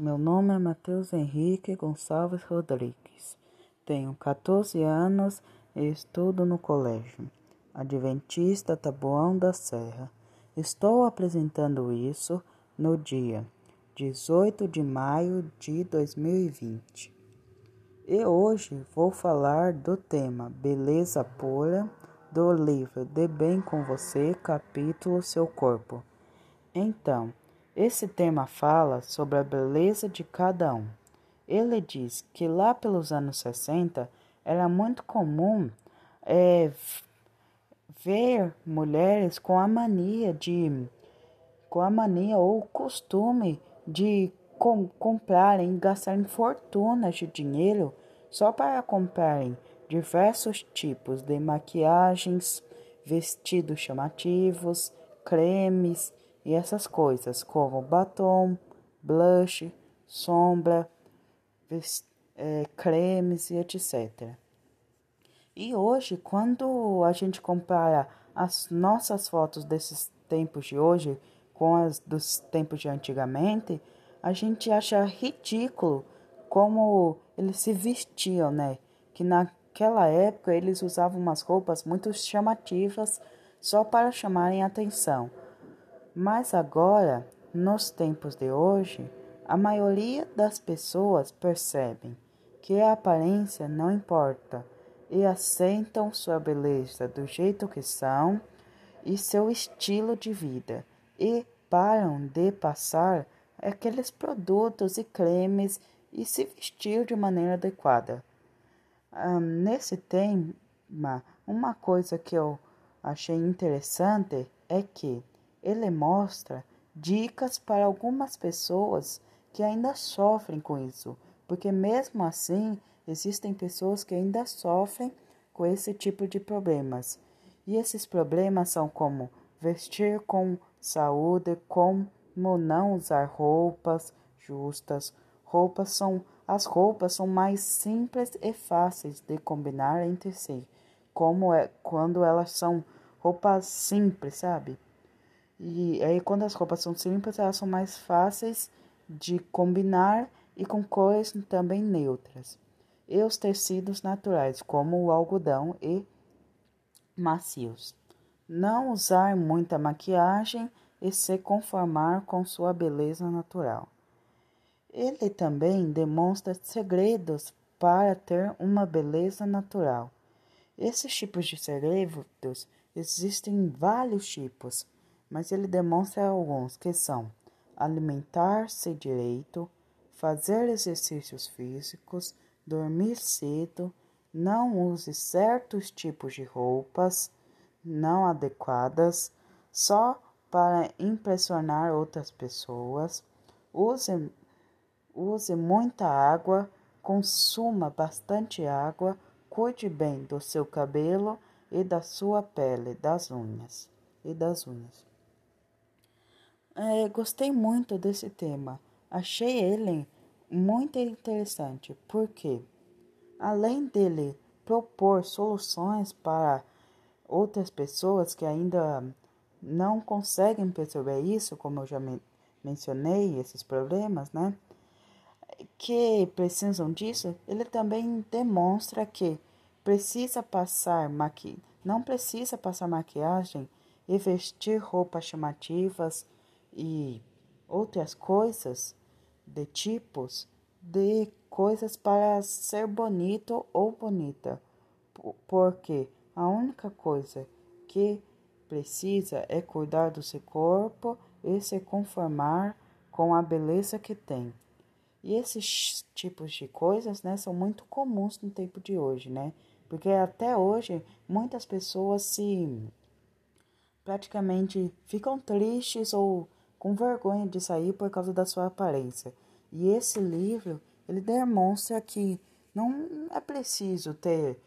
Meu nome é Matheus Henrique Gonçalves Rodrigues. Tenho 14 anos e estudo no colégio Adventista Taboão da Serra. Estou apresentando isso no dia 18 de maio de 2020. E hoje vou falar do tema Beleza Pura do livro De Bem com Você, capítulo Seu Corpo. Então, esse tema fala sobre a beleza de cada um. Ele diz que lá pelos anos 60 era muito comum é, ver mulheres com a mania de com a mania ou costume de com, comprarem, gastarem fortunas de dinheiro só para comprarem diversos tipos de maquiagens, vestidos chamativos, cremes e essas coisas, como batom, blush, sombra, é, cremes e etc. E hoje, quando a gente compara as nossas fotos desses tempos de hoje com as dos tempos de antigamente, a gente acha ridículo como eles se vestiam, né? Que naquela época eles usavam umas roupas muito chamativas só para chamarem atenção. Mas agora, nos tempos de hoje, a maioria das pessoas percebem que a aparência não importa e aceitam sua beleza do jeito que são e seu estilo de vida e param de passar aqueles produtos e cremes e se vestir de maneira adequada. Um, nesse tema, uma coisa que eu achei interessante é que ele mostra dicas para algumas pessoas que ainda sofrem com isso, porque mesmo assim existem pessoas que ainda sofrem com esse tipo de problemas. E esses problemas são como vestir com saúde, como não usar roupas justas. Roupas são as roupas são mais simples e fáceis de combinar entre si, como é quando elas são roupas simples, sabe? E aí, quando as roupas são simples, elas são mais fáceis de combinar e com cores também neutras. E os tecidos naturais, como o algodão e macios. Não usar muita maquiagem e se conformar com sua beleza natural. Ele também demonstra segredos para ter uma beleza natural. Esses tipos de segredos existem vários tipos mas ele demonstra alguns que são alimentar-se direito, fazer exercícios físicos, dormir cedo, não use certos tipos de roupas não adequadas só para impressionar outras pessoas, use, use muita água, consuma bastante água, cuide bem do seu cabelo e da sua pele, das unhas e das unhas. É, gostei muito desse tema. Achei ele muito interessante, porque além dele propor soluções para outras pessoas que ainda não conseguem perceber isso, como eu já me mencionei, esses problemas, né? Que precisam disso, ele também demonstra que precisa passar maqui não precisa passar maquiagem e vestir roupas chamativas e outras coisas de tipos de coisas para ser bonito ou bonita, porque a única coisa que precisa é cuidar do seu corpo e se conformar com a beleza que tem. E esses tipos de coisas, né, são muito comuns no tempo de hoje, né? Porque até hoje muitas pessoas se praticamente ficam tristes ou com vergonha de sair por causa da sua aparência. E esse livro, ele demonstra que não é preciso ter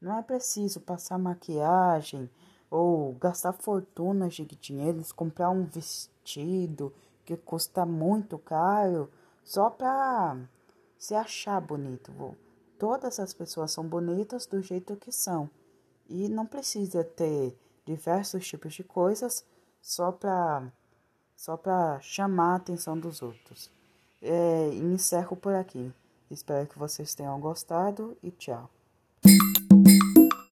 não é preciso passar maquiagem ou gastar fortunas de dinheiro, comprar um vestido que custa muito caro só para se achar bonito. Todas as pessoas são bonitas do jeito que são e não precisa ter diversos tipos de coisas só para só para chamar a atenção dos outros. é, encerro por aqui. Espero que vocês tenham gostado e tchau.